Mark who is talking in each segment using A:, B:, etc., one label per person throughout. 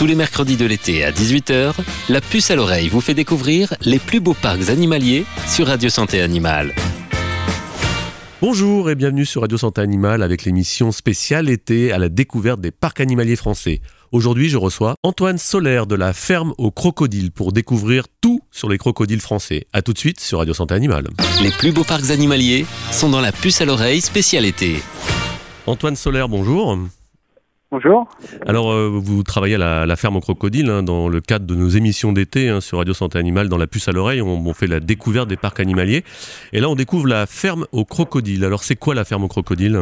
A: Tous les mercredis de l'été à 18h, la puce à l'oreille vous fait découvrir les plus beaux parcs animaliers sur Radio Santé Animale.
B: Bonjour et bienvenue sur Radio Santé Animale avec l'émission spéciale été à la découverte des parcs animaliers français. Aujourd'hui, je reçois Antoine Solaire de la ferme aux crocodiles pour découvrir tout sur les crocodiles français. A tout de suite sur Radio Santé Animale.
A: Les plus beaux parcs animaliers sont dans la puce à l'oreille spéciale été.
B: Antoine Solaire, bonjour.
C: Bonjour.
B: Alors, euh, vous travaillez à la, ferme aux crocodiles hein, dans le cadre de nos émissions d'été hein, sur Radio Santé Animale. Dans la puce à l'oreille, on, on, fait la découverte des parcs animaliers. Et là, on découvre la ferme aux crocodiles. Alors, c'est quoi la ferme aux crocodiles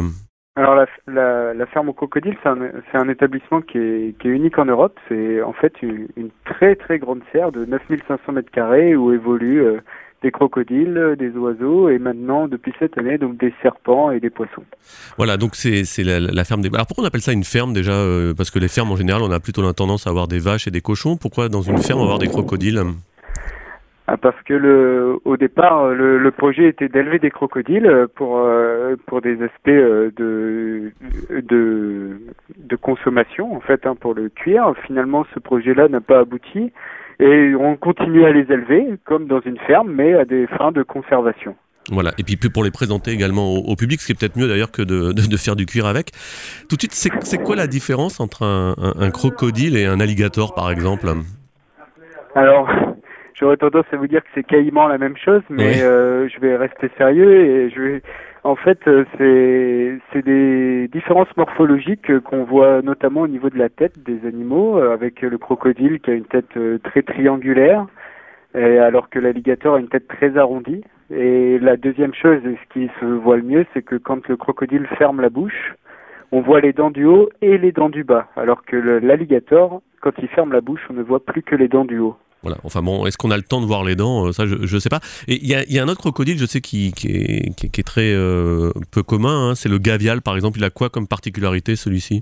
C: alors la, la, la, ferme aux crocodiles, c'est un, un, établissement qui est, qui est, unique en Europe. C'est en fait une, une, très très grande serre de 9500 mètres carrés où évoluent euh, des crocodiles, des oiseaux et maintenant depuis cette année donc des serpents et des poissons.
B: Voilà, donc c'est la, la, ferme des. Alors pourquoi on appelle ça une ferme déjà euh, Parce que les fermes en général, on a plutôt la tendance à avoir des vaches et des cochons. Pourquoi dans une ferme avoir des crocodiles?
C: Ah, parce que le, au départ, le, le projet était d'élever des crocodiles pour euh, pour des aspects euh, de de, de consommation en fait, hein, pour le cuir. Finalement, ce projet-là n'a pas abouti et on continue à les élever comme dans une ferme, mais à des fins de conservation.
B: Voilà, et puis pour les présenter également au, public, ce qui est peut-être mieux d'ailleurs que de, de, de, faire du cuir avec. Tout de suite, c'est quoi la différence entre un, un, un crocodile et un alligator, par exemple?
C: Alors, j'aurais tendance à vous dire que c'est quasiment la même chose, mais euh, je vais rester sérieux et je vais. En fait, euh, c'est des différences morphologiques qu'on voit notamment au niveau de la tête des animaux, euh, avec le crocodile qui a une tête très triangulaire, alors que l'alligator a une tête très arrondie. Et la deuxième chose, et ce qui se voit le mieux, c'est que quand le crocodile ferme la bouche, on voit les dents du haut et les dents du bas, alors que l'alligator, quand il ferme la bouche, on ne voit plus que les dents du haut.
B: Voilà. Enfin bon, est-ce qu'on a le temps de voir les dents euh, Ça, je ne sais pas. Et il y a, un autre crocodile, je sais, qui, est, très euh, peu commun. Hein. C'est le gavial, par exemple. Il a quoi comme particularité, celui-ci?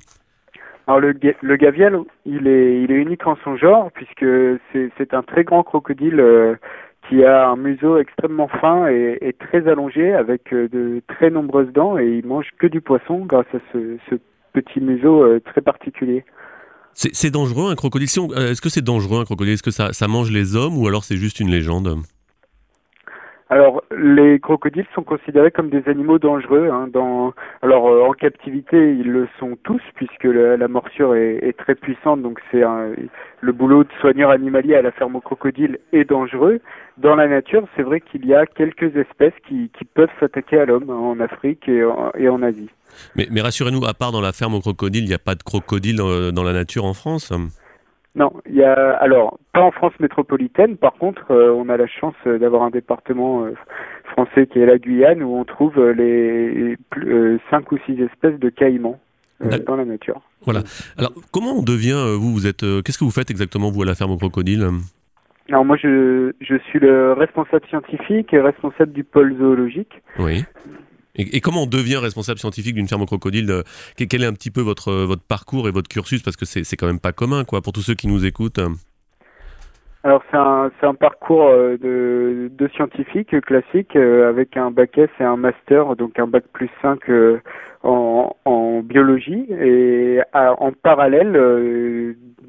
C: Alors le, gavial, il est, unique en son genre puisque c'est un très grand crocodile euh, qui a un museau extrêmement fin et, très allongé avec de très nombreuses dents et il mange que du poisson grâce à ce, petit museau très particulier.
B: C'est dangereux un crocodile? Euh, Est-ce que c'est dangereux un crocodile? Est-ce que ça, ça, mange les hommes ou alors c'est juste une légende?
C: Alors, les crocodiles sont considérés comme des animaux dangereux. Hein, dans... Alors, euh, en captivité, ils le sont tous, puisque la, morsure est, très puissante. Donc, c'est le boulot de soigneur animalier à la ferme aux crocodiles est dangereux. Dans la nature, c'est vrai qu'il y a quelques espèces qui, qui peuvent s'attaquer à l'homme hein, en Afrique et en, Asie.
B: Mais, mais rassurez-nous, à part dans la ferme aux crocodiles, il n'y a pas de crocodiles dans la nature en France?
C: Non, il y a alors pas en France métropolitaine. Par contre, euh, on a la chance euh, d'avoir un département euh, français qui est la Guyane où on trouve les cinq ou six espèces de caïmans dans la nature.
B: Voilà. Alors, comment on devient vous Vous êtes Qu'est-ce que vous faites exactement vous à la ferme aux crocodiles
C: alors moi je, je suis le responsable scientifique et responsable du pôle zoologique.
B: Oui. Et, comment on devient responsable scientifique d'une ferme au crocodile euh, Quel est un petit peu votre, votre parcours et votre cursus? Parce que c'est quand même pas commun, quoi, pour tous ceux qui nous écoutent.
C: Alors c'est un, un parcours euh, de, de scientifique classique euh, avec un bac S et un master, donc un bac plus 5 en, en biologie et en parallèle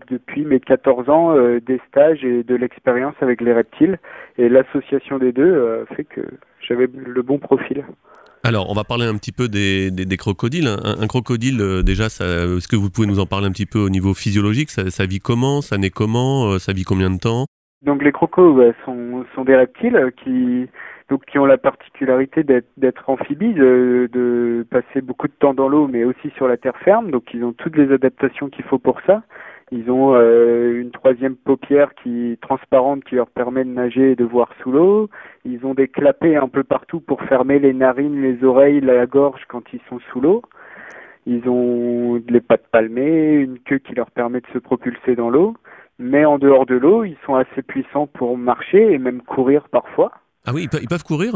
C: depuis mes 14 ans des stages et de l'expérience avec les reptiles et l'association des deux fait que j'avais le bon profil.
B: Alors, on va parler un petit peu des, des, crocodiles. Un, un crocodile, euh, déjà, est-ce que vous pouvez nous en parler un petit peu au niveau physiologique? Ça, ça, vit comment? Ça naît comment? Euh, Ça vit combien de temps?
C: Donc, les crocos bah, sont, sont, des reptiles qui, donc, qui ont la particularité d'être amphibies, de, de, passer beaucoup de temps dans l'eau, mais aussi sur la terre ferme. Donc, ils ont toutes les adaptations qu'il faut pour ça. Ils ont euh, une troisième paupière qui transparente qui leur permet de nager et de voir sous l'eau. Ils ont des clapets un peu partout pour fermer les narines, les oreilles, la gorge quand ils sont sous l'eau. Ils ont les pattes palmées, une queue qui leur permet de se propulser dans l'eau. Mais en dehors de l'eau, ils sont assez puissants pour marcher et même courir parfois.
B: Ah oui, ils peuvent courir?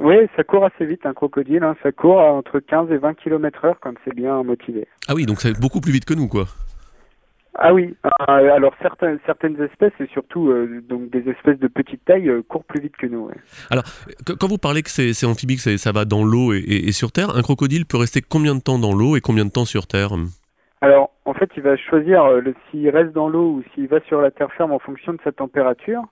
C: Oui, ça court assez vite, un crocodile. Hein. Ça court entre 15 et 20 km heure quand c'est bien motivé.
B: Ah oui, donc c'est beaucoup plus vite que nous, quoi.
C: Ah oui, euh, alors certaines, certaines espèces, et surtout euh, donc des espèces de petite taille, euh, courent plus vite que nous. Ouais.
B: Alors, quand vous parlez que c'est amphibie, que ça va dans l'eau et, et, et, sur Terre, un crocodile peut rester combien de temps dans l'eau et combien de temps sur Terre?
C: Alors, en fait, il va choisir s'il reste dans l'eau ou s'il va sur la terre ferme en fonction de sa température.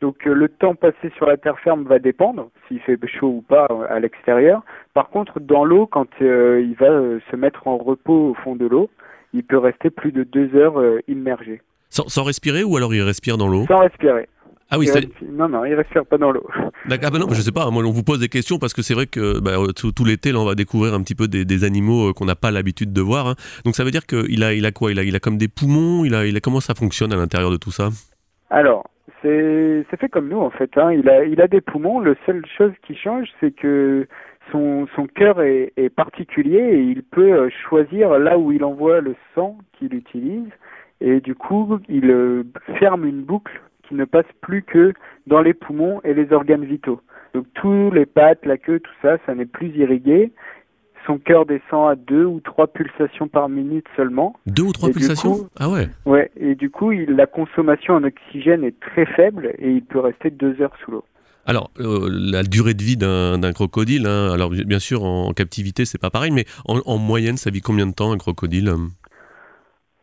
C: Donc le temps passé sur la terre ferme va dépendre s'il fait chaud ou pas à l'extérieur. Par contre, dans l'eau, quand il va se mettre en repos au fond de l'eau, il peut rester plus de deux heures immergé.
B: Sans, respirer ou alors il respire dans l'eau?
C: Sans respirer.
B: Ah oui.
C: Non, non, il respire pas dans l'eau.
B: D'accord, ah bah non, je sais pas, moi on vous pose des questions parce que c'est vrai que bah, tout, l'été, là, on va découvrir un petit peu des, animaux qu'on n'a pas l'habitude de voir. Hein. Donc ça veut dire qu'il a, il a quoi? Il a, il a comme des poumons? Il a, il a, Comment ça fonctionne à l'intérieur de tout ça?
C: Alors, c'est fait comme nous en fait. Hein. Il a il a des poumons. La seule chose qui change, c'est que son son cœur est, est, particulier et il peut euh, choisir là où il envoie le sang qu'il utilise. Et du coup, il euh, ferme une boucle qui ne passe plus que dans les poumons et les organes vitaux. Donc tous les pattes, la queue, tout ça, ça n'est plus irrigué son cœur descend à deux ou trois pulsations par minute seulement.
B: Deux ou trois pulsations Ah ouais
C: Ouais, et du coup, il, la consommation en oxygène est très faible et il peut rester deux heures sous l'eau.
B: Alors, euh, la durée de vie d'un crocodile, hein, alors bien sûr, en, captivité, c'est pas pareil, mais en, moyenne, ça vit combien de temps un crocodile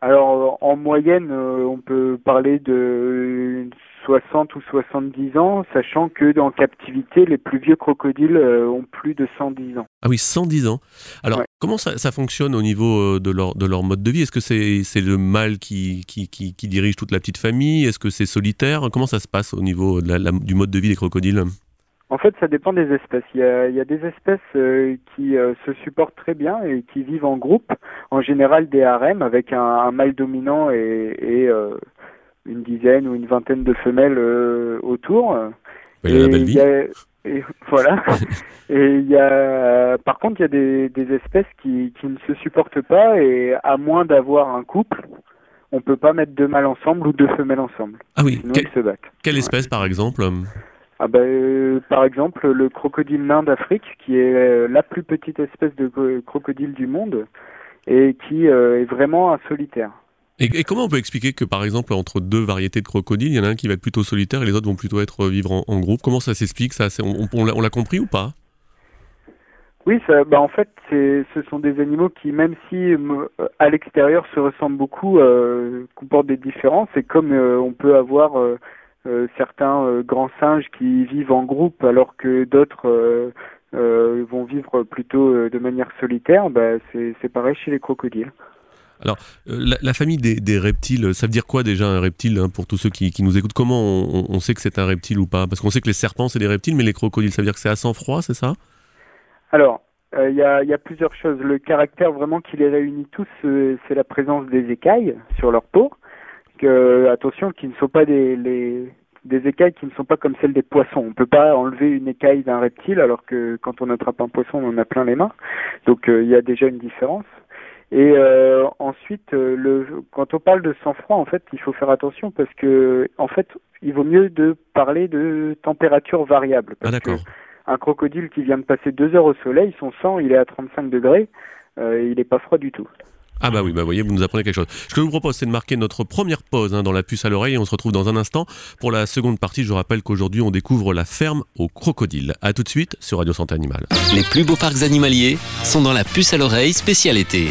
C: Alors, en moyenne, euh, on peut parler de 60 ou 70 ans, sachant que dans captivité, les plus vieux crocodiles euh, ont plus de 110 ans.
B: Ah oui, 110 ans. Alors, comment ça, fonctionne au niveau euh, de leur, de leur mode de vie? Est-ce que c'est le mâle qui, qui, qui, dirige toute la petite famille? Est-ce que c'est solitaire? Comment ça se passe au niveau du mode de vie des crocodiles?
C: En fait, ça dépend des espèces. Il y a, il y a des espèces euh, qui se supportent très bien et qui vivent en groupe, en général des harems avec un, mâle dominant et, et une dizaine ou une vingtaine de femelles euh, autour.
B: Il y a la belle vie.
C: Et, voilà. et il y a, par contre, il y a des, des espèces qui, qui ne se supportent pas et à moins d'avoir un couple, on peut pas mettre deux mâles ensemble ou deux femelles ensemble.
B: Ah oui.
C: Sinon ils se battent.
B: Quelle espèce, par exemple
C: ah ben, euh, par exemple, le crocodile nain d'Afrique, qui est euh, la plus petite espèce de crocodile du monde et qui est vraiment un solitaire.
B: Et, comment on peut expliquer que, par exemple, entre deux variétés de crocodiles, il y en a un qui va être plutôt solitaire et les autres vont plutôt être euh, vivre en, groupe? Comment ça s'explique ça? On, l'a compris ou pas?
C: Oui, ça, bah en fait, ce sont des animaux qui, même si euh, à l'extérieur se ressemblent beaucoup, euh, comportent des différences. Et comme euh, on peut avoir certains grands singes qui vivent en groupe alors que d'autres vont vivre plutôt de manière solitaire, bah, c'est pareil chez les crocodiles.
B: Alors, euh, la, famille des, reptiles, ça veut dire quoi déjà un reptile hein, pour tous ceux qui, nous écoutent? Comment on, sait que c'est un reptile ou pas? Parce qu'on sait que les serpents c'est des reptiles, mais les crocodiles, ça veut dire que c'est à sang froid, c'est ça?
C: Alors, euh, il y, a, plusieurs choses. Le caractère vraiment qui les réunit tous, euh, c'est la présence des écailles sur leur peau. Attention, qui ne sont pas des, des écailles qui ne sont pas comme celles des poissons. On ne peut pas enlever une écaille d'un reptile alors que quand on attrape un poisson, on en a plein les mains. Donc il y a déjà une différence. Et euh, ensuite, euh, le, quand on parle de sang-froid, en fait, il faut faire attention parce que, en fait, il vaut mieux de parler de température variable.
B: ah, d'accord.
C: Un crocodile qui vient de passer deux heures au soleil, son sang, il est à 35 degrés, euh, il n'est pas froid du tout.
B: Ah bah oui, bah voyez, vous nous apprenez quelque chose. Ce que je vous propose, c'est de marquer notre première pause hein, dans la puce à l'oreille et on se retrouve dans un instant. Pour la seconde partie, je rappelle qu'aujourd'hui, on découvre la ferme aux crocodiles. A tout de suite sur Radio Santé Animale.
A: Les plus beaux parcs animaliers sont dans la puce à l'oreille spéciale été.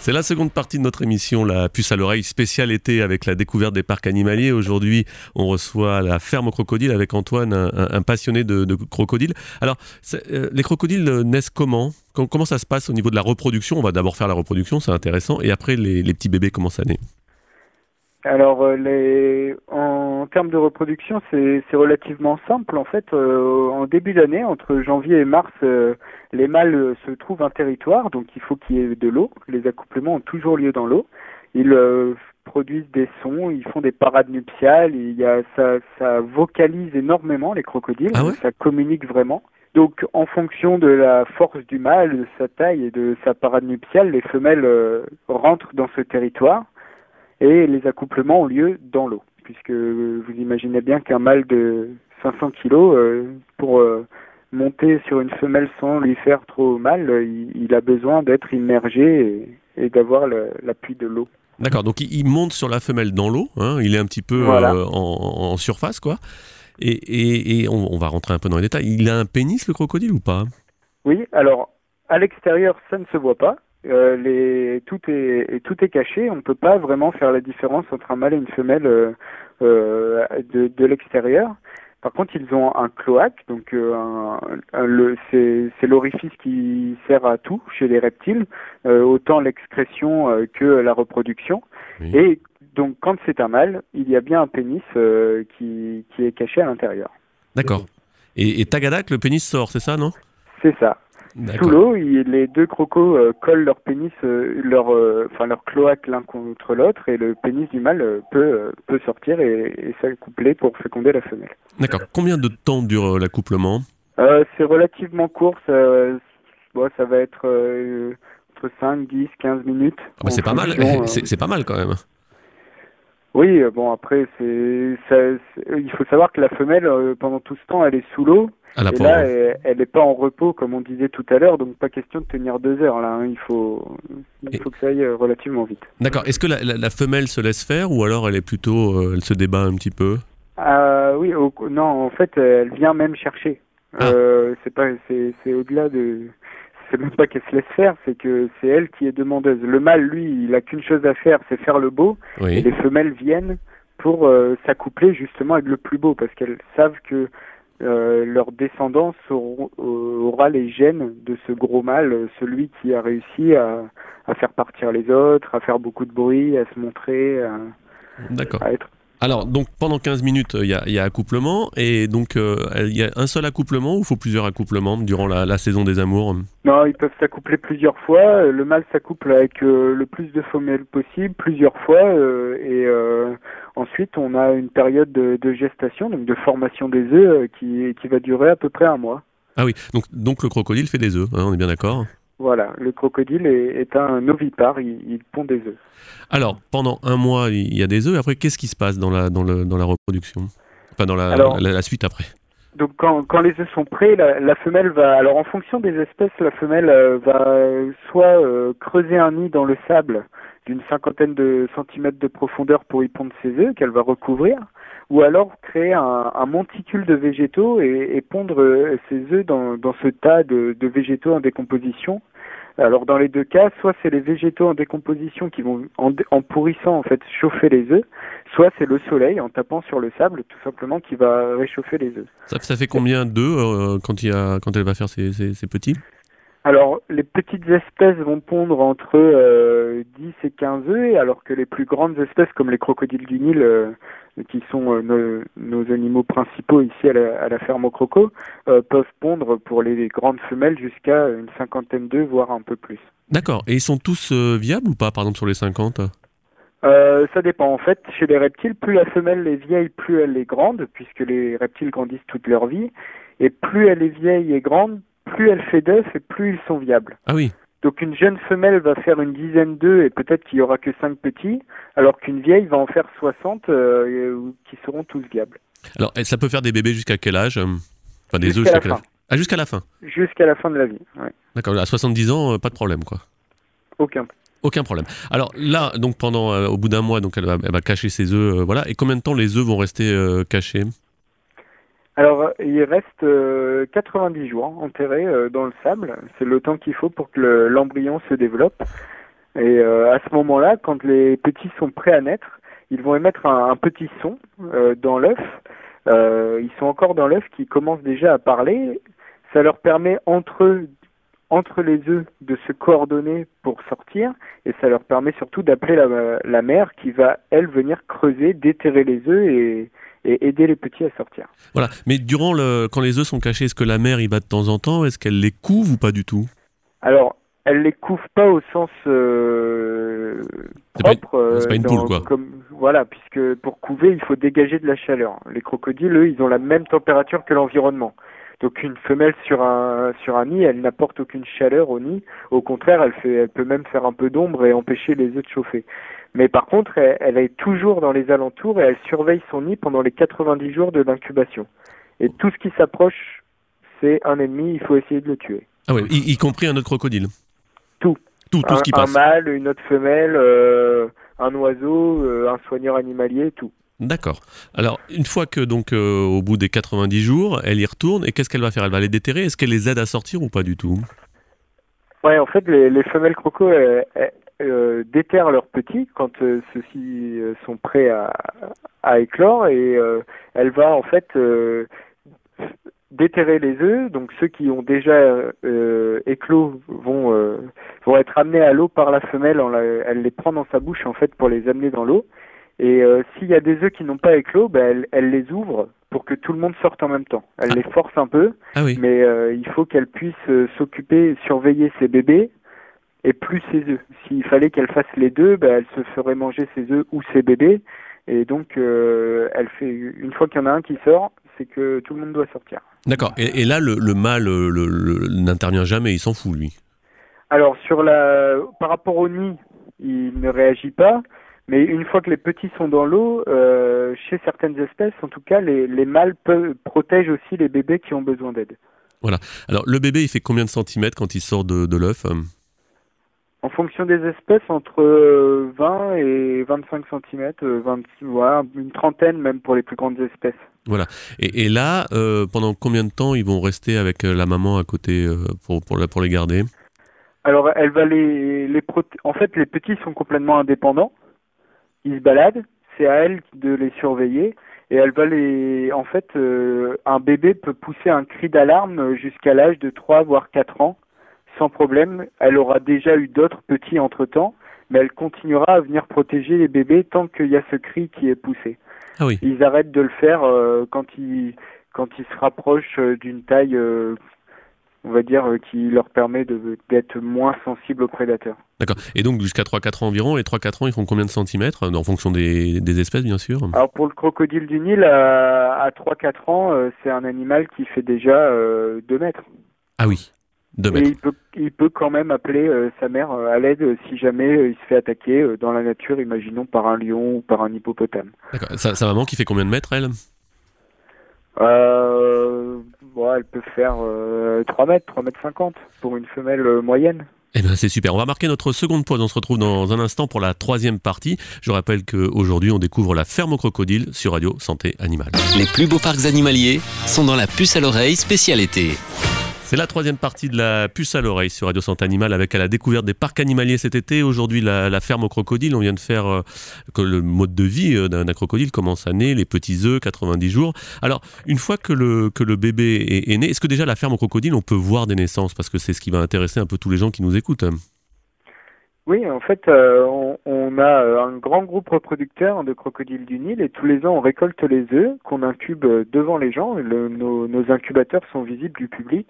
B: C'est la seconde partie de notre émission, la puce à l'oreille spéciale été avec la découverte des parcs animaliers. Aujourd'hui, on reçoit la ferme aux crocodiles avec Antoine, un, passionné de, crocodiles. Alors, euh, les crocodiles naissent comment? Comment ça se passe au niveau de la reproduction? On va d'abord faire la reproduction, c'est intéressant, et après les, petits bébés, comment ça naît?
C: Alors, euh, les... en termes de reproduction, c'est relativement simple. En fait, euh, en début d'année, entre janvier et mars, les mâles euh, se trouvent un territoire, donc il faut qu'il y ait de l'eau. Les accouplements ont toujours lieu dans l'eau. Ils euh, produisent des sons, ils font des parades nuptiales. Il y a, ça, ça vocalise énormément les crocodiles.
B: Ah
C: ça communique vraiment. Donc, en fonction de la force du mâle, de sa taille et de sa parade nuptiale, les femelles euh, rentrent dans ce territoire et les accouplements ont lieu dans l'eau, puisque vous imaginez bien qu'un mâle de 500 kilos, pour monter sur une femelle sans lui faire trop mal, il, a besoin d'être immergé et, d'avoir l'appui de l'eau.
B: D'accord, donc il, monte sur la femelle dans l'eau, hein, il est un petit peu euh, en, surface, quoi. Et, et, on, va rentrer un peu dans les détails. Il a un pénis, le crocodile, ou pas?
C: Oui, alors à l'extérieur, ça ne se voit pas. Euh, les, tout est tout est caché. On ne peut pas vraiment faire la différence entre un mâle et une femelle euh, euh, de, de l'extérieur. Par contre, ils ont un cloaque, donc un, un- le, c'est, c'est l'orifice qui sert à tout chez les reptiles, autant l'excrétion que la reproduction.
B: Oui.
C: Et donc, quand c'est un mâle, il y a bien un pénis qui, qui est caché à l'intérieur.
B: D'accord. Et, et Tagadak, le pénis sort, c'est ça, non?
C: C'est ça. Sous l'eau, les deux crocos euh, collent leur pénis, euh, leur, euh, enfin leur cloaque l'un contre l'autre, et le pénis du mâle euh, peut, peut sortir et, et s'accoupler pour féconder la femelle.
B: D'accord. Combien de temps dure l'accouplement?
C: C'est relativement court, ça, bon, ça va être entre 5, 10, 15 minutes.
B: Ah bah, C'est pas mal. c'est pas mal quand même.
C: Oui, euh, bon après, c'est, il faut savoir que la femelle, euh, pendant tout ce temps, elle est sous l'eau,
B: À la
C: et
B: pauvre.
C: là, elle, elle est pas en repos, comme on disait tout à l'heure, donc pas question de tenir deux heures là. hein. Il faut, il
B: Et-
C: faut que ça aille euh, relativement vite.
B: D'accord. Est-ce que la, la- la femelle se laisse faire ou alors elle est plutôt, euh, elle se débat un petit peu?
C: Ah oui, au- non, en fait, euh, elle vient même chercher.
B: Ah.
C: Euh, c'est pas, c'est, c'est au-delà de, c'est même pas qu'elle se laisse faire, c'est que c'est elle qui est demandeuse. Le mâle, lui, il a qu'une chose à faire, c'est faire le beau, et
B: Oui.
C: les femelles viennent pour euh, s'accoupler justement avec le plus beau, parce qu'elles savent que euh, leur descendance auront- euh, aura les gènes de ce gros mâle, celui qui a réussi à, à faire partir les autres, à faire beaucoup de bruit, à se montrer, à être
B: Alors, donc pendant 15 minutes, il y a, il y a accouplement et donc euh, il y a un seul accouplement ou il faut plusieurs accouplements durant la, la saison des amours?
C: Non, ils peuvent s'accoupler plusieurs fois. Euh, Le mâle s'accouple avec euh, le plus de femelles possible, plusieurs fois, euh, et euh, ensuite on a une période de, de gestation, donc de formation des œufs, euh, qui, qui va durer à peu près un mois.
B: Ah oui, donc, donc le crocodile fait des œufs, hein, on est bien d'accord?
C: Voilà, le crocodile est, est un ovipare, il, il pond des œufs.
B: Alors, pendant un mois, il y a des œufs après, qu'est-ce qui se passe dans la, dans le, dans la reproduction? Enfin, dans la,
C: Alors-
B: la, la suite après
C: Donc quand, quand les œufs sont prêts, la, la femelle va, alors en fonction des espèces, la femelle euh, va soit euh, creuser un nid dans le sable d'une cinquantaine de centimètres de profondeur pour y pondre ses œufs qu'elle va recouvrir, ou alors créer un, monticule de végétaux et, pondre euh, ses œufs dans, dans ce tas de, végétaux en décomposition. Alors dans les deux cas, soit c'est les végétaux en décomposition qui vont, en, pourrissant en fait, chauffer les œufs, soit c'est le soleil en tapant sur le sable tout simplement qui va réchauffer les œufs.
B: ça, fait combien d'œufs euh, quand, quand elle va faire ses- ses petits?
C: Alors, les petites espèces vont pondre entre euh, 10 et 15 œufs, alors que les plus grandes espèces, comme les crocodiles du Nil, euh, qui sont euh, nos, nos animaux principaux ici à la, à la ferme au croco, euh, peuvent pondre pour les grandes femelles jusqu'à une cinquantaine d'œufs, voire un peu plus.
B: D'accord. Et ils sont tous viables ou pas, par exemple, sur les 50
C: Euh, ça dépend. En fait, chez les reptiles, plus la femelle est vieille, plus elle est grande, puisque les reptiles grandissent toute leur vie. Et plus elle est vieille et grande, plus elle fait d'œufs et plus ils sont viables.
B: Ah oui,
C: Donc une jeune femelle va faire une dizaine d'œufs et peut-être qu'il y aura que cinq petits, alors qu'une vieille va en faire 60 euh, ou- qui seront tous viables.
B: Alors, ça peut faire des bébés jusqu'à quel âge euh Enfin, des œufs
C: Jusqu'à la
B: quel âge. Ah, jusqu'à la fin.
C: Jusqu'à la fin de la vie. Ouais.
B: D'accord. À 70 ans, euh, pas de problème, quoi.
C: Aucun.
B: Aucun problème. Alors là, donc pendant, euh, au bout d'un mois, donc elle va, elle va cacher ses œufs, euh, voilà. Et combien de temps les œufs vont rester euh, cachés?
C: Alors euh, il reste euh, 90 jours enterrés euh, dans le sable. C'est le temps qu'il faut pour que le- l'embryon se développe. Et euh, à ce moment-là, quand les petits sont prêts à naître, ils vont émettre un, petit son euh, dans l'œuf. Euh, ils sont encore dans l'œuf qui commence déjà à parler. Ça leur permet entre eux, entre les œufs de se coordonner pour sortir et ça leur permet surtout d'appeler la, la mère qui va elle venir creuser, déterrer les œufs et, et aider les petits à sortir.
B: Voilà. Mais durant le, quand les œufs sont cachés, est-ce que la mère y va de temps en temps? Est-ce qu'elle les couve ou pas du tout?
C: Alors, elle les couvre pas au sens euh, propre. euh,
B: c'est pas une
C: dans-
B: poule, quoi.
C: Comme, voilà, puisque pour couver, il faut dégager de la chaleur. Les crocodiles, eux, ils ont la même température que l'environnement. Donc une femelle sur un sur un nid, elle n'apporte aucune chaleur au nid. Au contraire, elle fait, elle peut même faire un peu d'ombre et empêcher les œufs de chauffer. Mais par contre, elle, elle est toujours dans les alentours et elle surveille son nid pendant les 90 jours de l'incubation. Et tout ce qui s'approche, c'est un ennemi. Il faut essayer de le tuer.
B: Ah ouais, y, y compris un autre crocodile
C: Tout.
B: Tout, tout
C: un,
B: ce qui
C: un
B: passe.
C: mâle, une autre femelle, euh, un oiseau, euh, un soigneur animalier, tout.
B: D'accord. Alors, une fois que, donc, euh, au bout des 90 jours, elle y retourne, et qu'est-ce qu'elle va faire? Elle va les déterrer? Est-ce qu'elle les aide à sortir ou pas du tout?
C: Ouais, en fait, les, les femelles crocos euh, déterrent leurs petits quand euh, ceux-ci euh, sont prêts à, à éclore et euh, elle va en fait euh, déterrer les œufs. Donc ceux qui ont déjà euh, éclos vont euh, vont être amenés à l'eau par la femelle. La- elle les prend dans sa bouche en fait pour les amener dans l'eau. Et euh, s'il y a des œufs qui n'ont pas éclos, ben, elle, elle les ouvre pour que tout le monde sorte en même temps. Elle
B: Ah.
C: les force un peu
B: Ah oui.
C: mais euh, il faut qu'elle puisse euh, s'occuper, surveiller ses bébés et plus ses œufs. S'il fallait qu'elle fasse les deux, ben, elle se ferait manger ses œufs ou ses bébés. Et donc, euh, elle fait une fois qu'il y en a un qui sort, c'est que tout le monde doit sortir.
B: D'accord. Et, et là, le, le mâle le- le- n'intervient jamais, il s'en fout, lui.
C: Alors sur la, par rapport au nid, il ne réagit pas. Mais une fois que les petits sont dans l'eau, euh, chez certaines espèces, en tout cas, les, les mâles peuvent, protègent aussi les bébés qui ont besoin d'aide.
B: Alors, le bébé, il fait combien de centimètres quand il sort de, de l'œuf euh?
C: En fonction des espèces, entre euh, 20 et 25 cm, 26, voilà, une trentaine même pour les plus grandes espèces.
B: et, et là, euh, pendant combien de temps ils vont rester avec euh, la maman à côté euh, pour, pour, la- pour les garder?
C: Alors, elle va les, les en fait, les petits sont complètement indépendants. Ils se baladent. C'est à elle de les surveiller. Et elle va les, en fait, euh, un bébé peut pousser un cri d'alarme jusqu'à l'âge de 3 voire 4 ans, sans problème. Elle aura déjà eu d'autres petits entre temps, mais elle continuera à venir protéger les bébés tant qu'il y a ce cri qui est poussé.
B: Ah oui.
C: Ils arrêtent de le faire euh, quand ils quand ils se rapprochent euh, d'une taille, euh, on va dire, euh, qui leur permet de d'être moins sensibles aux prédateurs.
B: D'accord. Et donc, jusqu'à 3-4 ans environ, et 3-4 ans, ils font combien de centimètres En fonction des, des espèces, bien sûr?
C: Alors pour le crocodile du Nil, à, à 3-4 ans, c'est un animal qui fait déjà euh, 2 mètres.
B: Ah oui. 2
C: Et
B: mètres.
C: il peut, il peut quand même appeler euh, sa mère euh, à l'aide euh, si jamais euh, il se fait attaquer euh, dans la nature, imaginons par un lion ou par un hippopotame.
B: D'accord. Sa, sa maman qui fait combien de mètres, elle?
C: Euh, bon, elle peut faire euh, 3 mètres, 3 mètres 50 pour une femelle euh, moyenne.
B: Eh bien, c'est super. On va marquer notre seconde pause. On se retrouve dans un instant pour la troisième partie. Je rappelle qu'aujourd'hui, on découvre la ferme au crocodile sur Radio Santé Animale.
A: Les plus beaux parcs animaliers sont dans la puce à l'oreille spéciale été.
B: C'est la troisième partie de la puce à l'oreille sur Radio Santé Animale avec à la découverte des parcs animaliers cet été. Aujourd'hui, la, ferme au crocodile. On vient de faire euh, que le mode de vie euh, d'un crocodile commence à naître, les petits œufs, 90 jours. Alors, une fois que le, que le bébé est, est né, est-ce que déjà la ferme au crocodile, on peut voir des naissances? Parce que c'est ce qui va intéresser un peu tous les gens qui nous écoutent.
C: Oui, en fait, euh, on, on a euh, un grand groupe reproducteur de crocodiles du Nil et tous les ans on récolte les œufs qu'on incube euh, devant les gens. Le- nos, nos incubateurs sont visibles du public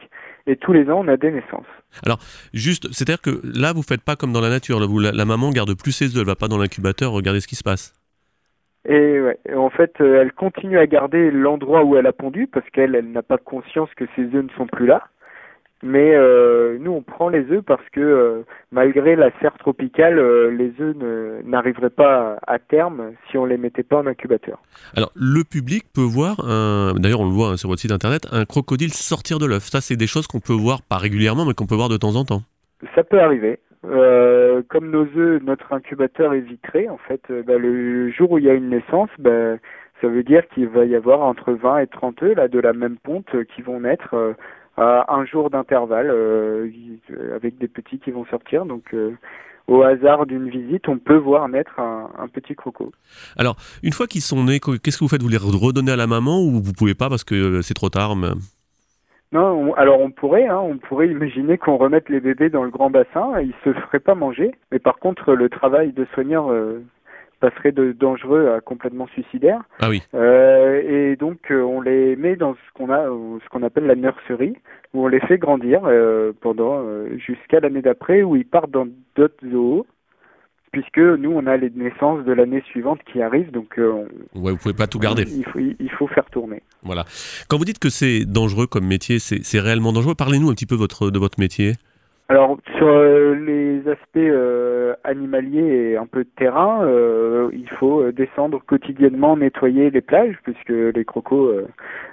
C: et tous les ans on a des naissances.
B: Juste, c'est-à-dire que là, vous faites pas comme dans la nature. Là, vous, la, la maman garde plus ses œufs, elle va pas dans l'incubateur regarder ce qui se passe.
C: Et, ouais, en fait, elle continue à garder l'endroit où elle a pondu parce qu'elle elle, n'a pas conscience que ses œufs ne sont plus là. Mais euh, nous, on prend les œufs parce que euh, malgré la serre tropicale, euh, les œufs n'arriveraient pas à, terme si on les mettait pas en incubateur.
B: Alors, le public peut voir, un... d'ailleurs on le voit hein, sur votre site internet, un crocodile sortir de l'œuf. Ça, c'est des choses qu'on peut voir, pas régulièrement, mais qu'on peut voir de temps en temps.
C: Ça peut arriver. Euh, comme nos œufs, notre incubateur est vitré, en fait, euh, bah, le jour où il y a une naissance, bah, ça veut dire qu'il va y avoir entre 20 et 30 œufs là, de la même ponte euh, qui vont naître euh, un jour d'intervalle euh, euh, avec des petits qui vont sortir. Donc, euh, au hasard d'une visite, on peut voir naître un, un petit croco.
B: Une fois qu'ils sont nés, qu'est-ce que vous faites? Vous les redonnez à la maman ou vous pouvez pas parce que c'est trop tard mais-
C: Non, on- alors on pourrait, hein, on pourrait imaginer qu'on remette les bébés dans le grand bassin, ils se feraient pas manger, mais par contre le travail de soigneur euh, passerait de dangereux à complètement suicidaire.
B: Ah oui.
C: Euh, et donc euh, on les met dans ce qu'on a, euh, ce qu'on appelle la nurserie, où on les fait grandir euh, pendant jusqu'à l'année d'après, où ils partent dans d'autres zoos, puisque nous on a les naissances de l'année suivante qui arrivent, donc on-
B: Ouais, vous pouvez pas tout garder.
C: il faut, il faut faire tourner.
B: Voilà. Quand vous dites que c'est dangereux comme métier, c'est c'est réellement dangereux. Parlez-nous un petit peu votre, de votre métier.
C: Alors sur euh, les aspects euh, animaliers et un peu de terrain, euh, il faut euh, descendre quotidiennement nettoyer les plages puisque les crocos, euh,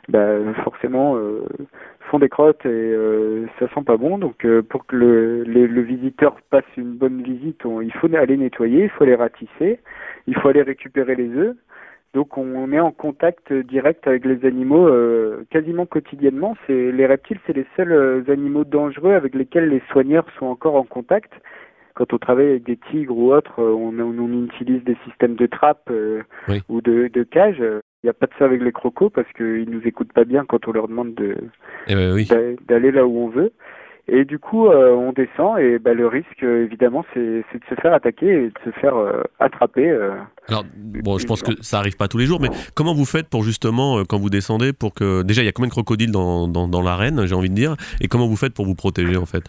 C: bah, forcément, euh, font des crottes et ça sent pas bon. Donc pour que le, les- le visiteur passe une bonne visite, on- il faut aller nettoyer, il faut les ratisser, il faut aller récupérer les œufs Donc on est en contact direct avec les animaux euh, quasiment quotidiennement. C'est les reptiles, c'est les seuls euh, animaux dangereux avec lesquels les soigneurs sont encore en contact. Quand on travaille avec des tigres ou autres, euh, on, on utilise des systèmes de trappe
B: Oui.
C: ou de, de cage. Il n'y a pas de ça avec les crocos parce qu'ils nous écoutent pas bien quand on leur demande de
B: Eh ben oui.
C: d'aller là où on veut. Et du coup, euh, on descend et bah, le risque, euh, évidemment, c'est de se faire attaquer et de se faire euh, attraper.
B: Alors, bon, je pense que ça arrive pas tous les jours, mais comment vous faites pour justement, quand vous descendez, pour que. Déjà, il y a combien de crocodiles dans, dans, dans l'arène, j'ai envie de dire, et comment vous faites pour vous protéger en fait?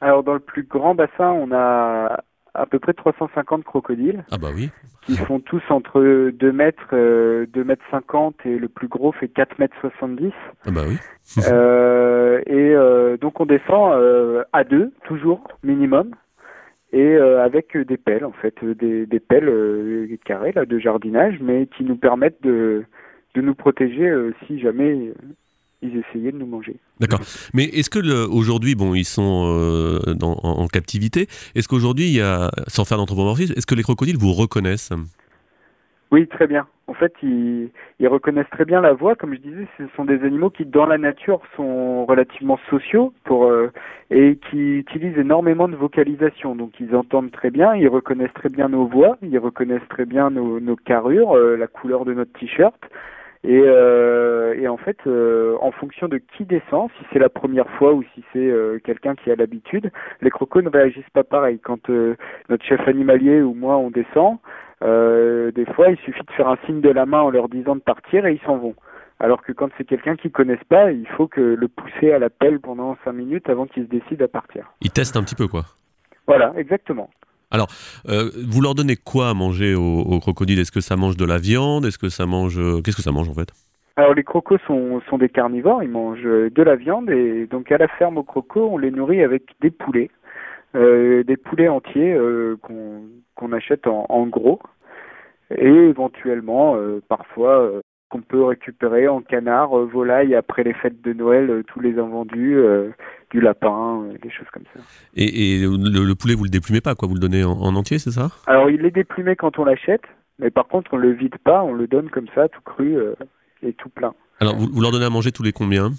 C: Alors, dans le plus grand bassin, on a à peu près 350 crocodiles
B: Ah bah oui.
C: Qui font tous entre 2 mètres, euh, 2 mètres 50 et le plus gros fait 4 mètres 70.
B: Ah bah oui.
C: Euh, et euh, donc on descend euh, à deux, toujours minimum, et avec des pelles en fait, des, des pelles carrées là de jardinage, mais qui nous permettent de de nous protéger si jamais ils essayaient de nous manger.
B: D'accord. Mais est-ce que le- aujourd'hui, bon, ils sont euh, dans- en, en captivité, est-ce qu'aujourd'hui, il y a, sans faire d'anthropomorphisme, est-ce que les crocodiles vous reconnaissent?
C: Oui, très bien. En fait, ils, ils reconnaissent très bien la voix. Comme je disais, ce sont des animaux qui, dans la nature, sont relativement sociaux pour, euh, et qui utilisent énormément de vocalisation. Donc, ils entendent très bien, ils reconnaissent très bien nos voix, ils reconnaissent très bien nos, nos carrures, euh, la couleur de notre t-shirt. Et, euh, et en fait, euh, en fonction de qui descend, si c'est la première fois ou si c'est euh, quelqu'un qui a l'habitude, les crocos ne réagissent pas pareil. Quand notre chef animalier ou moi on descend, des fois il suffit de faire un signe de la main en leur disant de partir et ils s'en vont. Alors que quand c'est quelqu'un qu'ils connaissent pas, il faut que le pousser à la pelle pendant cinq minutes avant qu'il se décide à partir.
B: Ils testent un petit peu, quoi.
C: Voilà, exactement.
B: Euh, vous leur donnez quoi à manger aux, aux crocodiles Est-ce que ça mange de la viande? Est-ce que ça mange euh, Qu'est-ce que ça mange en fait?
C: Alors les crocos sont, sont des carnivores, ils mangent euh, de la viande et donc à la ferme aux crocos, on les nourrit avec des poulets, euh, des poulets entiers euh, qu'on qu'on achète en, en gros et éventuellement euh, parfois euh, qu'on peut récupérer en canard, euh, volaille après les fêtes de Noël, euh, tous les invendus, euh, du lapin, des choses comme ça.
B: Et, et le, le poulet, vous le déplumez pas, quoi Vous le donnez en, en entier, c'est ça?
C: Alors il est déplumé quand on l'achète, mais par contre on le vide pas, on le donne comme ça, tout cru et tout plein.
B: Alors, vous, vous leur donnez à manger tous les combien?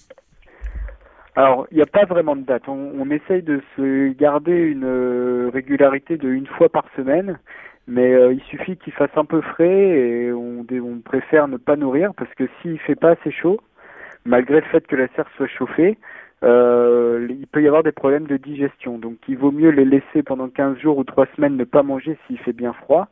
C: Alors, il n'y a pas vraiment de date. On, on essaye de se garder une régularité de une fois par semaine, mais euh, il suffit qu'il fasse un peu frais et on, on préfère ne pas nourrir parce que s'il fait pas assez chaud, malgré le fait que la serre soit chauffée, euh, il peut y avoir des problèmes de digestion. Donc, il vaut mieux les laisser pendant 15 jours ou 3 semaines ne pas manger s'il fait bien froid.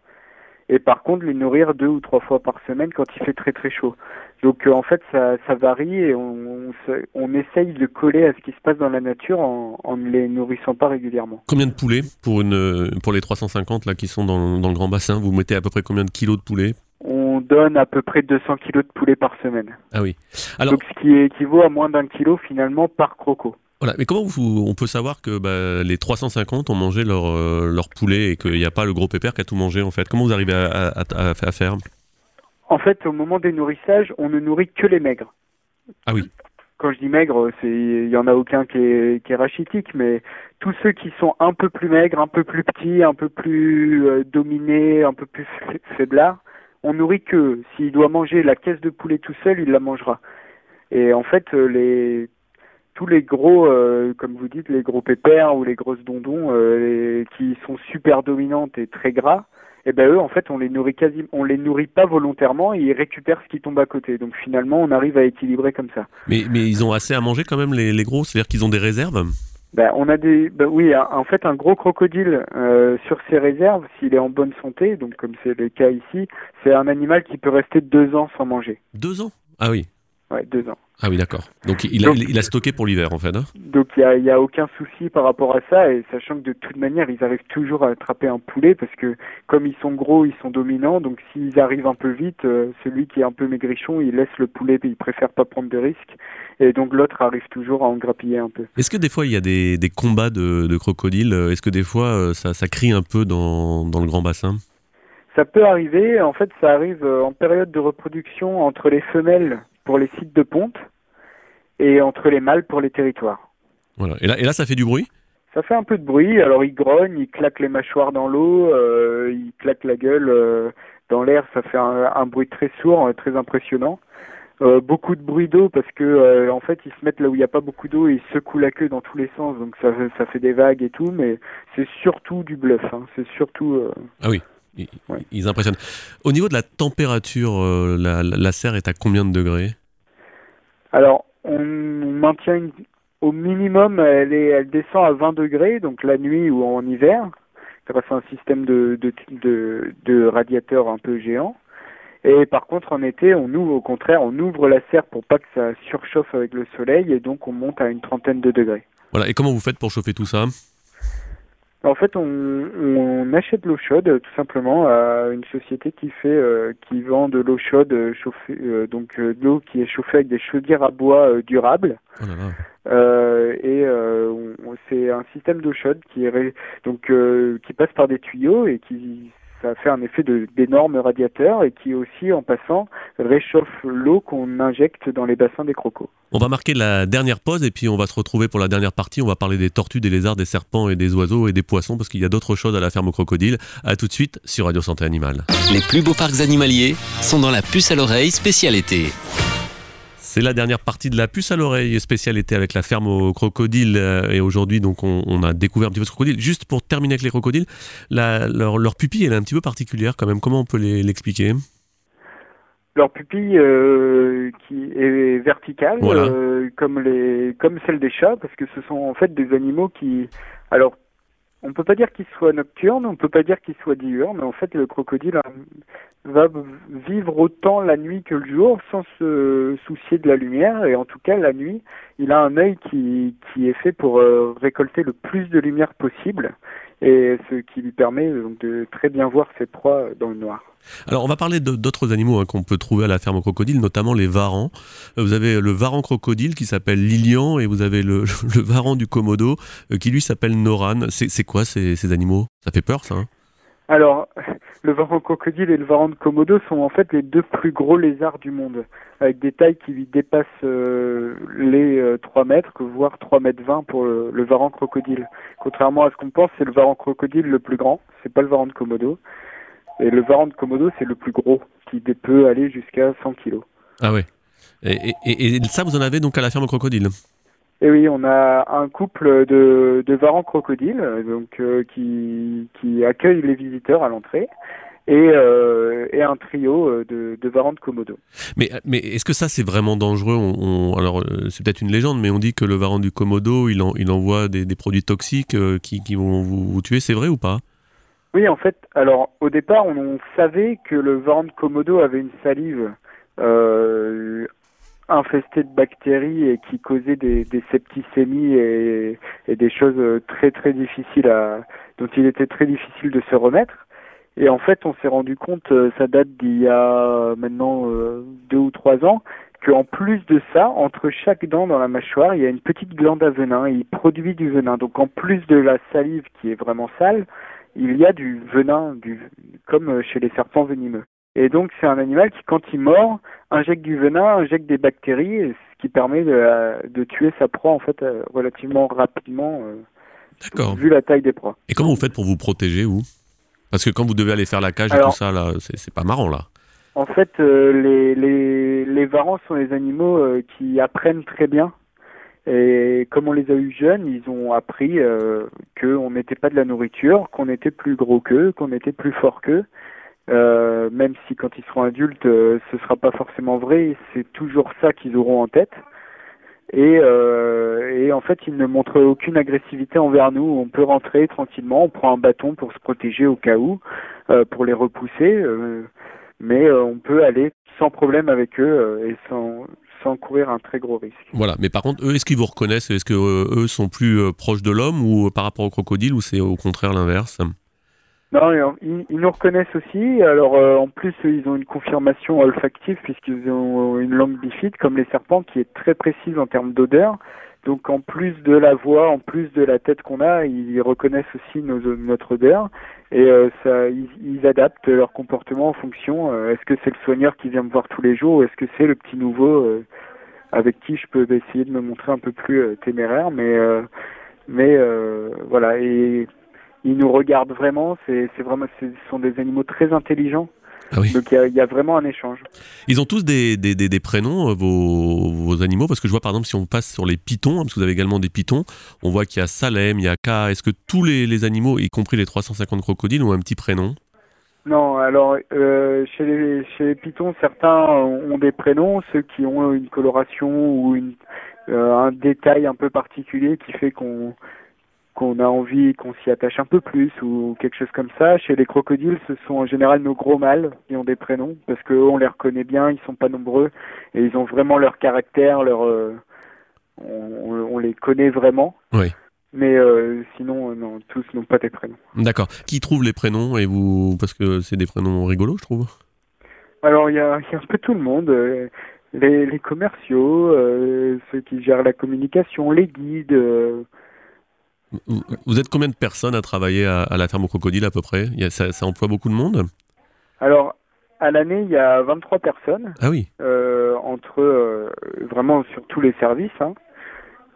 C: Et par contre, les nourrir deux ou trois fois par semaine quand il fait très très chaud. Donc euh, en fait, ça, ça varie et on, on, se- on essaye de coller à ce qui se passe dans la nature en, en ne les nourrissant pas régulièrement.
B: Combien de poulets pour, une, pour les 350 là, qui sont dans, dans le grand bassin? Vous mettez à peu près combien de kilos de poulet
C: On donne à peu près 200 kilos de poulet par semaine.
B: Ah oui. Alors,
C: Donc ce qui équivaut à moins d'un kilo finalement par croco.
B: Voilà. Mais comment vous, on peut savoir que bah, les 350 ont mangé leur, euh, leur poulet et qu'il n'y a pas le gros pépère qui a tout mangé en fait? Comment vous arrivez à, à- à- à faire?
C: En fait, au moment des nourrissages, on ne nourrit que les maigres.
B: Ah oui.
C: Quand je dis maigre, c'est il y en a aucun qui est, qui est rachitique, mais tous ceux qui sont un peu plus maigres, un peu plus petits, un peu plus euh, dominés, un peu plus fa- faiblards, on nourrit que s'il doit manger la caisse de poulet tout seul, il la mangera. Et en fait, euh, les tous les gros, euh, comme vous dites, les gros pépères ou les grosses dondons euh, qui sont super dominantes et très gras, et ben eux, en fait, on les nourrit quasi, on les nourrit pas volontairement et ils récupèrent ce qui tombe à côté. Donc finalement, on arrive à équilibrer comme ça.
B: Mais, mais ils ont assez à manger quand même, les, les gros? C'est-à-dire qu'ils ont des réserves?
C: Ben, on a des, ben oui, en fait, un gros crocodile euh, sur ses réserves, s'il est en bonne santé, donc comme c'est le cas ici, c'est un animal qui peut rester deux ans sans manger.
B: Deux ans? Ah oui.
C: Ouais, deux ans.
B: Ah oui, d'accord. Donc il a,
C: Donc-
B: il a stocké pour l'hiver en fait. hein
C: Donc il y a, y a aucun souci par rapport à ça, et sachant que de toute manière, ils arrivent toujours à attraper un poulet parce que comme ils sont gros, ils sont dominants. Donc s'ils arrivent un peu vite, euh, celui qui est un peu maigrichon, il laisse le poulet, il préfère pas prendre de risques, et donc l'autre arrive toujours à en grappiller un peu.
B: Est-ce que des fois il y a des, des combats de, de crocodiles Est-ce que des fois euh, ça, ça crie un peu dans, dans le grand bassin?
C: Ça peut arriver, en fait, ça arrive euh, en période de reproduction entre les femelles pour les sites de ponte et entre les mâles pour les territoires.
B: Voilà. Et là, et là ça fait du bruit?
C: Ça fait un peu de bruit, alors ils grognent, ils claquent les mâchoires dans l'eau, euh, ils claquent la gueule euh, dans l'air, ça fait un, bruit très sourd, très impressionnant. beaucoup de bruit d'eau parce que en fait ils se mettent là où il n'y a pas beaucoup d'eau et ils secouent la queue dans tous les sens donc ça, ça fait des vagues et tout mais c'est surtout du bluff hein. c'est surtout
B: ah oui ils, impressionnent au niveau de la température la, la, serre est à combien de degrés?
C: Alors on maintient au minimum, elle, descend à 20 degrés, donc la nuit ou en hiver, grâce à un système de, de, de, de radiateurs un peu géant. Et par contre, en été, on ouvre, au contraire, on ouvre la serre pour pas que ça surchauffe avec le soleil, et donc on monte à une trentaine de degrés.
B: Voilà. Et comment vous faites pour chauffer tout ça?
C: En fait, on, on achète l'eau chaude tout simplement à une société qui fait, euh, qui vend de l'eau chaude euh, chauffée, euh, donc de l'eau qui est chauffée avec des chaudières à bois durables. Oh et c'est un système d'eau chaude qui est donc qui passe par des tuyaux et qui ça fait un effet d'énormes radiateurs et qui aussi, en passant, réchauffe l'eau qu'on injecte dans les bassins des crocos.
B: On va marquer la dernière pause et puis on va se retrouver pour la dernière partie. On va parler des tortues, des lézards, des serpents et des oiseaux et des poissons parce qu'il y a d'autres choses à la ferme aux crocodiles. A tout de suite sur Radio Santé Animale.
A: Les plus beaux parcs animaliers sont dans la puce à l'oreille spécialité.
B: C'est la dernière partie de la puce à l'oreille spécialité avec la ferme aux crocodiles. Euh, et aujourd'hui, donc, on, a découvert un petit peu ce crocodile. Juste pour terminer avec les crocodiles, leur, pupille, elle est un petit peu particulière quand même. Comment on peut l'expliquer?
C: Leur pupille euh, qui est verticale, euh, comme les, comme celle des chats, parce que ce sont en fait des animaux qui, alors on peut pas dire qu'il soit nocturne, on peut pas dire qu'il soit diurne, en fait le crocodile va vivre autant la nuit que le jour sans se soucier de la lumière et en tout cas la nuit il a un œil qui, qui est fait pour euh, récolter le plus de lumière possible et ce qui lui permet donc de très bien voir ses proies dans le noir.
B: Alors, on va parler d'autres animaux hein, qu'on peut trouver à la ferme crocodile, notamment les varans. Euh, vous avez le varan crocodile qui s'appelle Lilian et vous avez le, le varan du Komodo euh, qui lui s'appelle Noran. C'est quoi ces, ces, animaux? Ça fait peur, ça hein?
C: Alors, le varan crocodile et le varan de Komodo sont en fait les deux plus gros lézards du monde, avec des tailles qui dépassent euh, les 3 mètres, voire 3 mètres 20 pour le, varan crocodile. Contrairement à ce qu'on pense, c'est le varan crocodile le plus grand, c'est pas le varan de Komodo. Et le varan de Komodo, c'est le plus gros, qui peut aller jusqu'à 100 kg.
B: Ah ouais. Et, et, ça, vous en avez donc à la ferme crocodile?
C: Et eh oui, on a un couple de, de varans crocodiles donc euh, qui, qui accueille les visiteurs à l'entrée et, euh, et, un trio euh, de, de varans de Komodo.
B: Mais, mais est-ce que ça c'est vraiment dangereux? On, Alors c'est peut-être une légende, mais on dit que le varan du Komodo il, il envoie des, des produits toxiques qui, qui vont vous, vous tuer, c'est vrai ou pas?
C: Oui, en fait, alors au départ, on, savait que le varan de Komodo avait une salive euh, infestée de bactéries et qui causait des, des septicémies et, et, des choses très très difficiles dont il était très difficile de se remettre. Et en fait, on s'est rendu compte, euh, ça date d'il y a maintenant euh, deux ou trois ans, qu'en plus de ça, entre chaque dent dans la mâchoire, il y a une petite glande à venin et il produit du venin. Donc en plus de la salive qui est vraiment sale, il y a du venin, du, comme chez les serpents venimeux. Et donc c'est un animal qui, quand il mord, injecte du venin, injecte des bactéries, ce qui permet de, de tuer sa proie en fait euh, relativement rapidement, euh, vu la taille des proies.
B: Et comment vous faites pour vous protéger, vous? Parce que quand vous devez aller faire la cage et tout ça, là, c'est pas marrant, là.
C: En fait, euh, les, les, les varans sont des animaux qui apprennent très bien et comme on les a eu jeunes, ils ont appris euh, qu'on n'était pas de la nourriture, qu'on était plus gros qu'eux, qu'on était plus fort qu'eux. Euh, même si quand ils seront adultes, euh, ce sera pas forcément vrai, c'est toujours ça qu'ils auront en tête. Et, euh, et en fait, ils ne montrent aucune agressivité envers nous. On peut rentrer tranquillement, on prend un bâton pour se protéger au cas où, euh, pour les repousser, mais on peut aller sans problème avec eux et sans, sans courir un très gros risque.
B: Voilà, mais par contre, eux, est-ce qu'ils vous reconnaissent? Est-ce que eux sont plus proches de l'homme ou par rapport au crocodile ou c'est au contraire l'inverse?
C: Non, ils, nous reconnaissent aussi. Alors en plus, ils ont une confirmation olfactive puisqu'ils ont une langue bifide comme les serpents qui est très précise en termes d'odeur. Donc en plus de la voix, en plus de la tête qu'on a, ils reconnaissent aussi nos, notre odeur et euh, ça, ils, adaptent leur comportement en fonction. Euh, est-ce que c'est le soigneur qui vient me voir tous les jours ou est-ce que c'est le petit nouveau euh, avec qui je peux essayer de me montrer un peu plus téméraire Mais mais voilà et ils nous regardent vraiment. C'est vraiment ce sont des animaux très intelligents.
B: Ah oui.
C: Donc il y a- il y, a vraiment un échange.
B: Ils ont tous des, des, des- des prénoms, euh, vos, vos animaux, parce que je vois par exemple si on passe sur les pitons, hein, parce que vous avez également des pitons, on voit qu'il y a Salem, il y a K. Est-ce que tous les, les animaux, y compris les 350 crocodiles, ont un petit prénom?
C: Non, alors euh, chez, les, chez les pitons, certains ont des prénoms, ceux qui ont une coloration ou une, euh, un détail un peu particulier qui fait qu'on qu'on a envie qu'on s'y attache un peu plus ou quelque chose comme ça. Chez les crocodiles, ce sont en général nos gros mâles qui ont des prénoms parce que on les reconnaît bien, ils sont pas nombreux et ils ont vraiment leur caractère, leur euh, on, les connaît vraiment.
B: Oui.
C: Mais euh, sinon, euh, non, tous n'ont pas des prénoms.
B: D'accord. Qui trouve les prénoms et vous Parce que c'est des prénoms rigolos, je trouve.
C: Alors il y a, il y a un peu tout le monde, les, les commerciaux, euh, ceux qui gèrent la communication, les guides.
B: Vous, êtes combien de personnes à travailler à, à la ferme au crocodile à peu près? Il y a- ça, ça emploie beaucoup de monde?
C: Alors à l'année il y a 23 personnes
B: Ah oui.
C: euh, entre euh, vraiment sur tous les services. hein.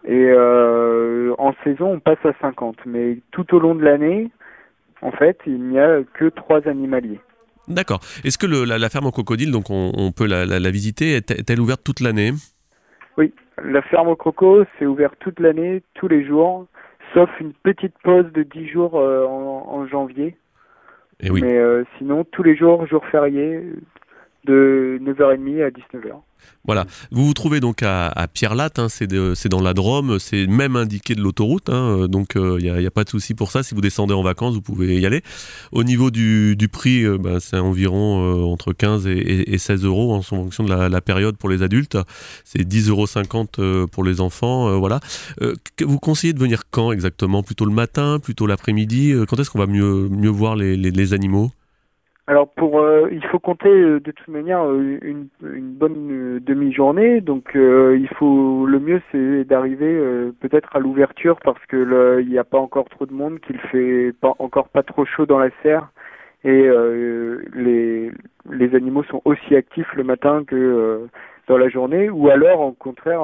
C: Et euh, en saison on passe à 50, mais tout au long de l'année, en fait il n'y a que trois animaliers.
B: D'accord. Est-ce que le- la, la ferme au crocodile, donc on, on peut la, la- la visiter, est- est-elle ouverte toute l'année?
C: La ferme au croco, c'est ouvert toute l'année, tous les jours, sauf une petite pause de 10 jours euh, en, en janvier.
B: Eh oui.
C: Mais euh, sinon, tous les jours, jours fériés, de 9h30 à 19h.
B: Voilà. Vous vous trouvez donc à, Pierre-Latte, hein, c'est dans la Drôme, c'est même indiqué de l'autoroute, hein, euh, donc il n'y a, pas de souci pour ça. Si vous descendez en vacances, vous pouvez y aller. Au niveau du, prix, euh, ben, c'est environ euh, entre 15 et, et- et 16 euros en fonction de la, la période pour les adultes. C'est 10,50 euros euh, pour les enfants. euh, voilà. Euh, vous conseillez de venir quand exactement? Plutôt le matin, plutôt l'après-midi? Euh, Quand est-ce qu'on va mieux, mieux voir les animaux?
C: Alors, pour, euh, il faut compter euh, de toute manière euh, une, une bonne euh, demi-journée. Donc, euh, il faut le mieux, c'est d'arriver peut-être à l'ouverture parce que le- il n'y a pas encore trop de monde, qu'il fait pas, encore pas trop chaud dans la serre et les, les animaux sont aussi actifs le matin que dans la journée. Ou alors, au contraire,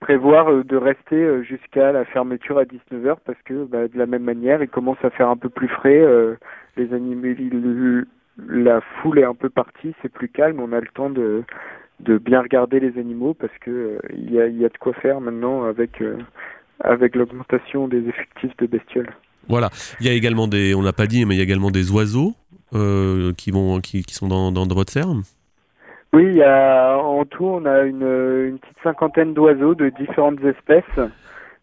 C: prévoir euh, de rester euh, jusqu'à la fermeture à 19h parce que bah, de la même manière, il commence à faire un peu plus frais. euh, les animaux, la foule est un peu partie, c'est plus calme, on a le temps de, de bien regarder les animaux parce que il y, a, y a de quoi faire maintenant avec, avec l'augmentation des effectifs de bestioles.
B: Voilà. Il y a également des, on l'a pas dit, mais il y a également des oiseaux qui vont, qui, qui sont dans, dans, dans votre serre.
C: Oui, il y a, en tout, on a une, une petite cinquantaine d'oiseaux de différentes espèces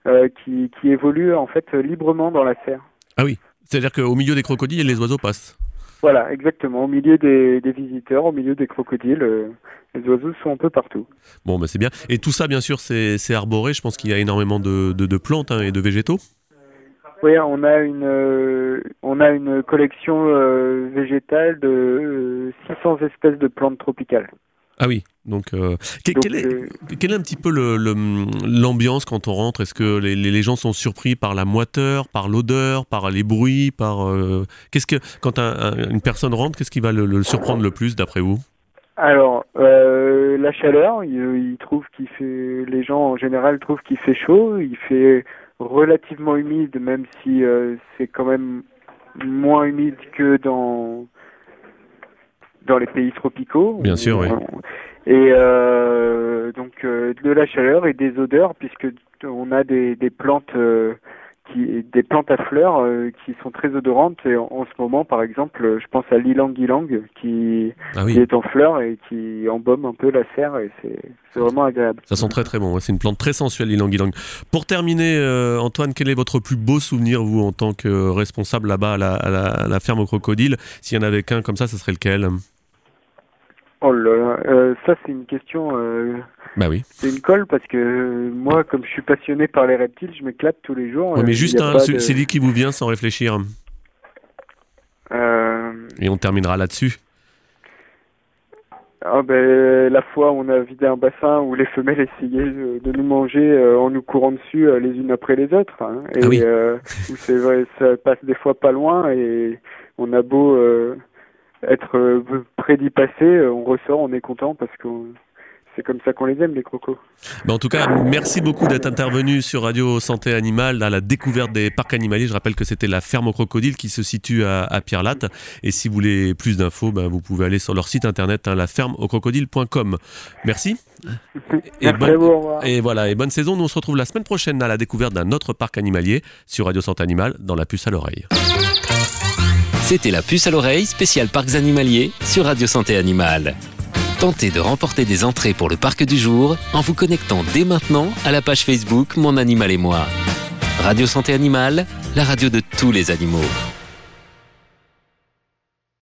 C: euh, qui, qui évoluent en fait librement dans la serre.
B: Ah oui. C'est-à-dire qu'au milieu des crocodiles, les oiseaux passent.
C: Voilà, exactement. Au milieu des, des visiteurs, au milieu des crocodiles, euh, les oiseaux sont un peu partout.
B: Bon, bah, c'est bien. Et tout ça, bien sûr, c'est arboré. Je pense qu'il y a énormément de, de, de plantes hein, et de végétaux.
C: Oui, on a une euh, on a une collection euh, végétale de euh, 600 espèces de plantes tropicales.
B: Ah oui. Donc, euh,
C: Donc,
B: quel, est,
C: euh,
B: quel est un petit peu le- le- l'ambiance quand on rentre? Est-ce que les, gens sont surpris par la moiteur, par l'odeur, par les bruits, par euh, qu'est-ce que quand un- un- une personne rentre, qu'est-ce qui va le, le surprendre le plus d'après vous?
C: Alors euh, la chaleur, il trouvent qu'il fait les gens en général trouvent qu'il fait chaud, il fait relativement humide même si euh, c'est quand même moins humide que dans dans les pays tropicaux.
B: Bien sûr, oui.
C: Et euh, donc euh, de la chaleur et des odeurs puisque on a des, des plantes qui des plantes à fleurs euh, qui sont très odorantes et en, en ce moment par exemple je pense à l'ilang ilang qui,
B: Ah
C: qui est en fleurs et qui embaume un peu la serre et c'est c'est vraiment agréable.
B: Ça sent très très bon. ouais. C'est une plante très sensuelle, l'ilang ilang. Pour terminer, euh, Antoine, quel est votre plus beau souvenir, vous, en tant que responsable là-bas à la, à la- à la ferme au crocodile? S'il y en avait qu'un comme ça, ça serait lequel?
C: Oh là là, euh, ça c'est une question euh,
B: Bah oui.
C: c'est une colle parce que euh, moi comme je suis passionné par les reptiles je m'éclate tous les jours.
B: Ouais, mais juste un,
C: de-
B: qui vous vient sans réfléchir. Et on terminera là-dessus.
C: Ah ben, la fois où on a vidé un bassin où les femelles essayaient de, nous manger en nous courant dessus les unes après les autres. hein. et
B: Ah oui.
C: euh, où c'est vrai, ça passe des fois pas loin et on a beau être euh, près d'y passer, euh, on ressort, on est content parce que c'est comme ça qu'on les aime, les crocos.
B: en tout cas, merci beaucoup d'être intervenu sur Radio Santé Animale à la découverte des parcs animaliers. Je rappelle que c'était la ferme au crocodile qui se situe à, Pierre Latte. Et si vous voulez plus d'infos, ben, vous pouvez aller sur leur site internet, hein, lafermeaucrocodile.com. Merci.
C: Et, bonne,
B: et voilà, et bonne saison. Nous on se retrouve la semaine prochaine à la découverte d'un autre parc animalier sur Radio Santé Animale dans la puce à l'oreille.
A: C'était la puce à l'oreille spécial parcs animaliers sur Radio Santé Animale. Tentez de remporter des entrées pour le parc du jour en vous connectant dès maintenant à la page Facebook Mon Animal et moi. Radio Santé Animale, la radio de tous les animaux.